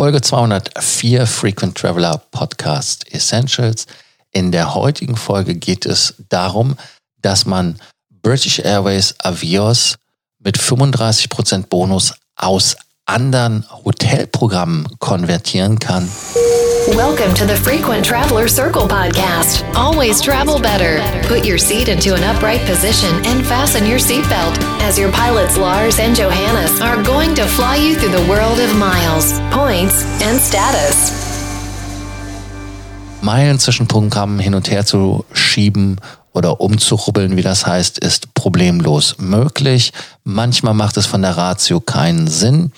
Folge 204 Frequent Traveler Podcast Essentials. In der heutigen Folge geht es darum, dass man British Airways Avios mit 35% Bonus aus anderen Hotelprogrammen konvertieren kann. Welcome to the Frequent Traveler Circle podcast. Always travel better. Put your seat into an upright position and fasten your seatbelt as your pilots Lars and Johannes are going to fly you through the world of miles, points and status. Meilen zwischen Programmen hin und her zu schieben oder umzurubbeln, wie das heißt, ist problemlos möglich. Manchmal macht es von der Ratio keinen Sinn.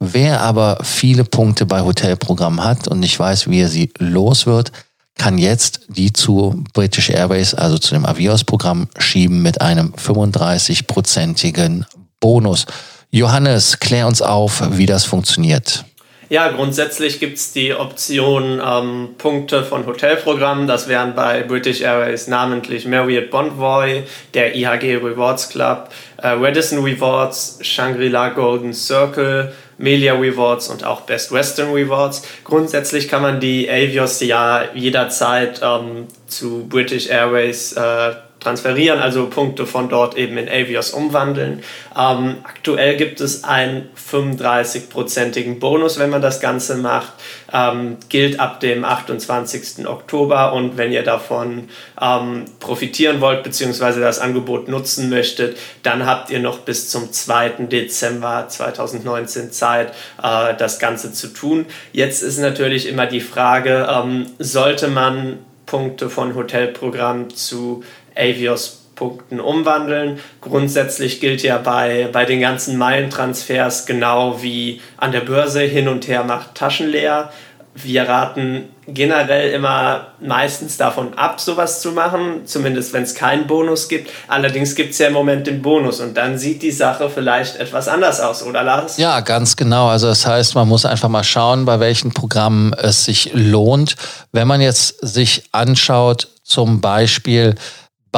Wer aber viele Punkte bei Hotelprogrammen hat und nicht weiß, wie er sie los wird, kann jetzt die zu British Airways, also zu dem Avios-Programm, schieben mit einem 35-prozentigen Bonus. Johannes, klär uns auf, wie das funktioniert. Ja, grundsätzlich gibt es die Option ähm, Punkte von Hotelprogrammen. Das wären bei British Airways namentlich Marriott Bonvoy, der IHG Rewards Club, äh, Radisson Rewards, Shangri-La Golden Circle, Melia Rewards und auch Best Western Rewards. Grundsätzlich kann man die Avios ja jederzeit ähm, zu British Airways äh, transferieren, also Punkte von dort eben in Avios umwandeln. Ähm, aktuell gibt es einen 35-prozentigen Bonus, wenn man das Ganze macht. Ähm, gilt ab dem 28. Oktober und wenn ihr davon ähm, profitieren wollt bzw. das Angebot nutzen möchtet, dann habt ihr noch bis zum 2. Dezember 2019 Zeit, äh, das Ganze zu tun. Jetzt ist natürlich immer die Frage, ähm, sollte man Punkte von Hotelprogramm zu Avios-Punkten umwandeln. Grundsätzlich gilt ja bei, bei den ganzen Meilentransfers genau wie an der Börse hin und her macht Taschen leer. Wir raten generell immer meistens davon ab, sowas zu machen, zumindest wenn es keinen Bonus gibt. Allerdings gibt es ja im Moment den Bonus und dann sieht die Sache vielleicht etwas anders aus, oder Lars? Ja, ganz genau. Also das heißt, man muss einfach mal schauen, bei welchen Programmen es sich lohnt. Wenn man jetzt sich anschaut, zum Beispiel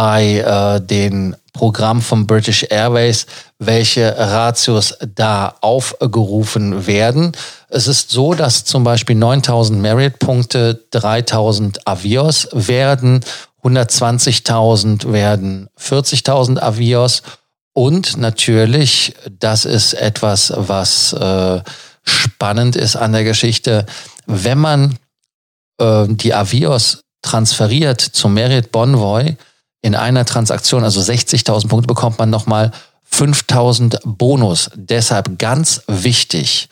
bei äh, den Programm von British Airways, welche Ratios da aufgerufen werden. Es ist so, dass zum Beispiel 9000 Merit-Punkte 3000 Avios werden, 120.000 werden 40.000 Avios und natürlich, das ist etwas, was äh, spannend ist an der Geschichte, wenn man äh, die Avios transferiert zum Merit Bonvoy, in einer Transaktion, also 60.000 Punkte, bekommt man nochmal 5.000 Bonus. Deshalb ganz wichtig,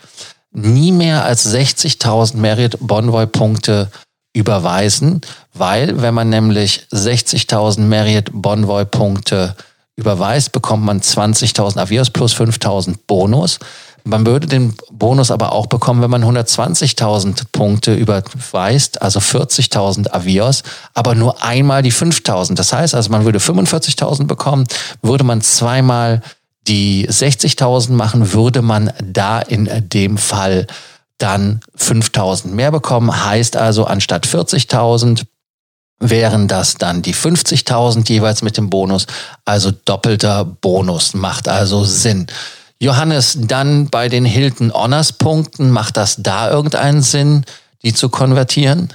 nie mehr als 60.000 Merit Bonvoy Punkte überweisen, weil wenn man nämlich 60.000 Merit Bonvoy Punkte überweist, bekommt man 20.000 Avios plus 5.000 Bonus. Man würde den Bonus aber auch bekommen, wenn man 120.000 Punkte überweist, also 40.000 Avios, aber nur einmal die 5.000. Das heißt also, man würde 45.000 bekommen, würde man zweimal die 60.000 machen, würde man da in dem Fall dann 5.000 mehr bekommen. Heißt also, anstatt 40.000 wären das dann die 50.000 jeweils mit dem Bonus. Also doppelter Bonus macht also Sinn. Johannes, dann bei den Hilton Honors Punkten, macht das da irgendeinen Sinn, die zu konvertieren?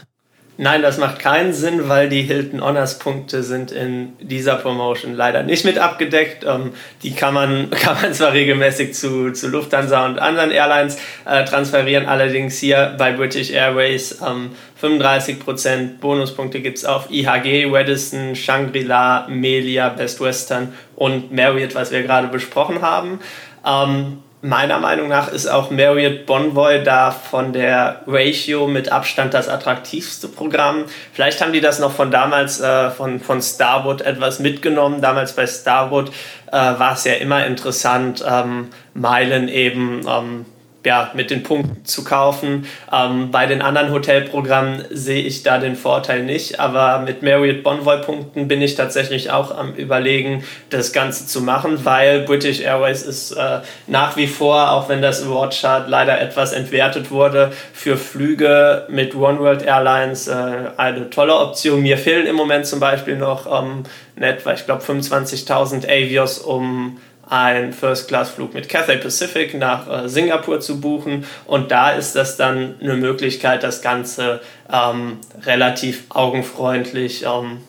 Nein, das macht keinen Sinn, weil die Hilton Honors Punkte sind in dieser Promotion leider nicht mit abgedeckt. Ähm, die kann man, kann man zwar regelmäßig zu, zu Lufthansa und anderen Airlines äh, transferieren, allerdings hier bei British Airways ähm, 35% Bonuspunkte gibt es auf IHG, Radisson, Shangri-La, Melia, Best Western und Marriott, was wir gerade besprochen haben. Ähm, meiner Meinung nach ist auch Marriott Bonvoy da von der Ratio mit Abstand das attraktivste Programm. Vielleicht haben die das noch von damals äh, von, von Starwood etwas mitgenommen. Damals bei Starwood äh, war es ja immer interessant, ähm, Meilen eben ähm, ja, mit den Punkten zu kaufen. Ähm, bei den anderen Hotelprogrammen sehe ich da den Vorteil nicht, aber mit Marriott Bonvoy Punkten bin ich tatsächlich auch am Überlegen, das Ganze zu machen, weil British Airways ist äh, nach wie vor, auch wenn das Award Chart leider etwas entwertet wurde, für Flüge mit One World Airlines äh, eine tolle Option. Mir fehlen im Moment zum Beispiel noch ähm, etwa, ich glaube, 25.000 Avios, um einen First-Class-Flug mit Cathay Pacific nach äh, Singapur zu buchen. Und da ist das dann eine Möglichkeit, das Ganze ähm, relativ augenfreundlich ähm,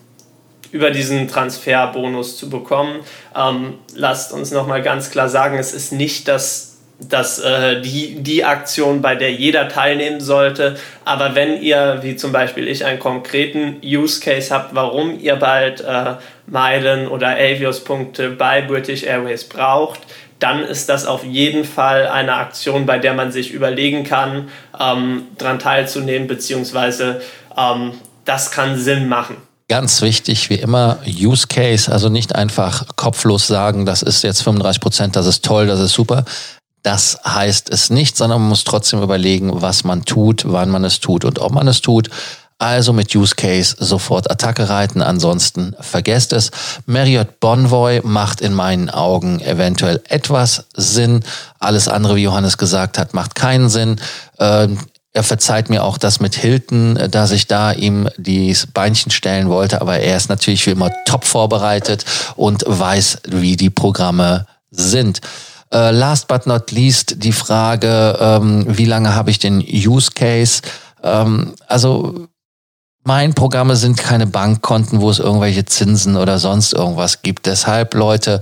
über diesen Transferbonus zu bekommen. Ähm, lasst uns nochmal ganz klar sagen, es ist nicht das dass äh, die, die Aktion, bei der jeder teilnehmen sollte. Aber wenn ihr, wie zum Beispiel ich, einen konkreten Use Case habt, warum ihr bald äh, Meilen oder Avios-Punkte bei British Airways braucht, dann ist das auf jeden Fall eine Aktion, bei der man sich überlegen kann, ähm, daran teilzunehmen, beziehungsweise ähm, das kann Sinn machen. Ganz wichtig, wie immer, Use Case, also nicht einfach kopflos sagen, das ist jetzt 35 Prozent, das ist toll, das ist super. Das heißt es nicht, sondern man muss trotzdem überlegen, was man tut, wann man es tut und ob man es tut. Also mit Use Case sofort Attacke reiten, ansonsten vergesst es. Marriott Bonvoy macht in meinen Augen eventuell etwas Sinn. Alles andere, wie Johannes gesagt hat, macht keinen Sinn. Ähm, er verzeiht mir auch das mit Hilton, äh, dass ich da ihm die Beinchen stellen wollte, aber er ist natürlich wie immer top vorbereitet und weiß, wie die Programme sind. Uh, last but not least die Frage, ähm, wie lange habe ich den Use Case? Ähm, also mein Programme sind keine Bankkonten, wo es irgendwelche Zinsen oder sonst irgendwas gibt. Deshalb, Leute,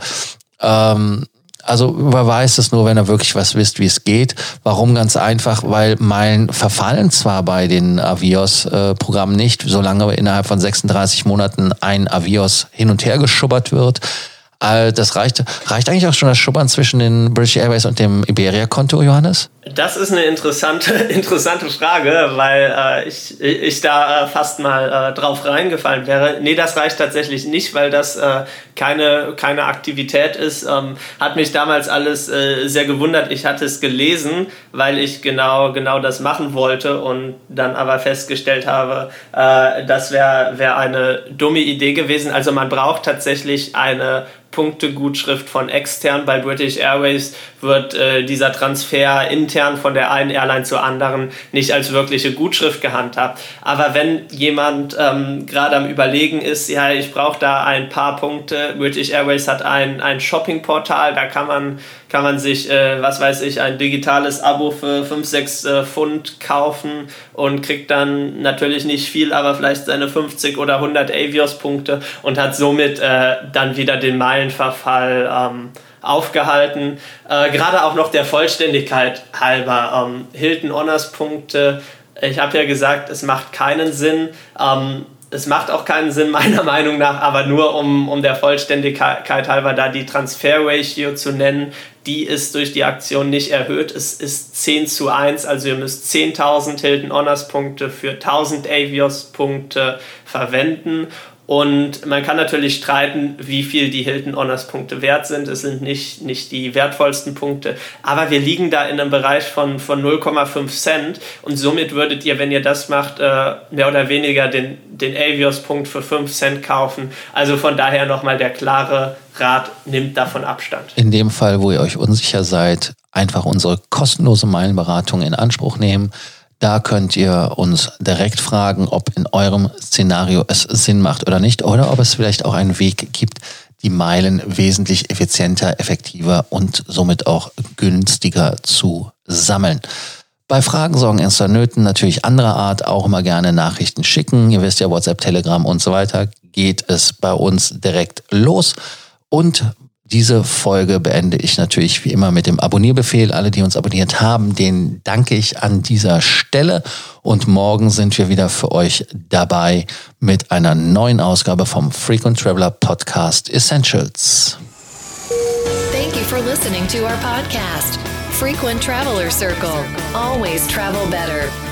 ähm, also überweist es nur, wenn ihr wirklich was wisst, wie es geht. Warum? Ganz einfach, weil Meilen verfallen zwar bei den Avios-Programmen nicht, solange innerhalb von 36 Monaten ein Avios hin und her geschubbert wird. Äh, das reicht, reicht eigentlich auch schon das Schubbern zwischen den British Airways und dem Iberia-Konto, Johannes? Das ist eine interessante, interessante Frage, weil äh, ich, ich da äh, fast mal äh, drauf reingefallen wäre. Nee, das reicht tatsächlich nicht, weil das äh, keine, keine Aktivität ist. Ähm, hat mich damals alles äh, sehr gewundert. Ich hatte es gelesen, weil ich genau, genau das machen wollte und dann aber festgestellt habe, äh, das wäre wär eine dumme Idee gewesen. Also man braucht tatsächlich eine Punktegutschrift von extern. Bei British Airways wird äh, dieser Transfer intern von der einen Airline zur anderen nicht als wirkliche Gutschrift gehandhabt. Aber wenn jemand ähm, gerade am Überlegen ist, ja, ich brauche da ein paar Punkte, British Airways hat ein, ein Shopping-Portal, da kann man kann man sich, äh, was weiß ich, ein digitales Abo für 5, 6 äh, Pfund kaufen und kriegt dann natürlich nicht viel, aber vielleicht seine 50 oder 100 Avios-Punkte und hat somit äh, dann wieder den Meilenverfall ähm, aufgehalten. Äh, gerade auch noch der Vollständigkeit halber. Ähm, Hilton Honors Punkte. Ich habe ja gesagt, es macht keinen Sinn. Ähm, es macht auch keinen Sinn, meiner Meinung nach, aber nur um, um der Vollständigkeit halber da die Transfer-Ratio zu nennen, die ist durch die Aktion nicht erhöht. Es ist 10 zu 1, also ihr müsst 10.000 Hilton Honors Punkte für 1000 Avios Punkte verwenden und man kann natürlich streiten, wie viel die Hilton Honors Punkte wert sind. Es sind nicht, nicht die wertvollsten Punkte. Aber wir liegen da in einem Bereich von, von 0,5 Cent. Und somit würdet ihr, wenn ihr das macht, äh, mehr oder weniger den, den Avios-Punkt für 5 Cent kaufen. Also von daher nochmal der klare Rat, nimmt davon Abstand. In dem Fall, wo ihr euch unsicher seid, einfach unsere kostenlose Meilenberatung in Anspruch nehmen. Da könnt ihr uns direkt fragen, ob in eurem Szenario es Sinn macht oder nicht oder ob es vielleicht auch einen Weg gibt, die Meilen wesentlich effizienter, effektiver und somit auch günstiger zu sammeln. Bei Fragen, Sorgen, Ernster Nöten natürlich anderer Art auch immer gerne Nachrichten schicken. Ihr wisst ja, WhatsApp, Telegram und so weiter geht es bei uns direkt los. Und diese Folge beende ich natürlich wie immer mit dem Abonnierbefehl. Alle, die uns abonniert haben, denen danke ich an dieser Stelle. Und morgen sind wir wieder für euch dabei mit einer neuen Ausgabe vom Frequent Traveler Podcast Essentials. Thank you for listening to our podcast, Frequent Traveler Circle. Always travel better.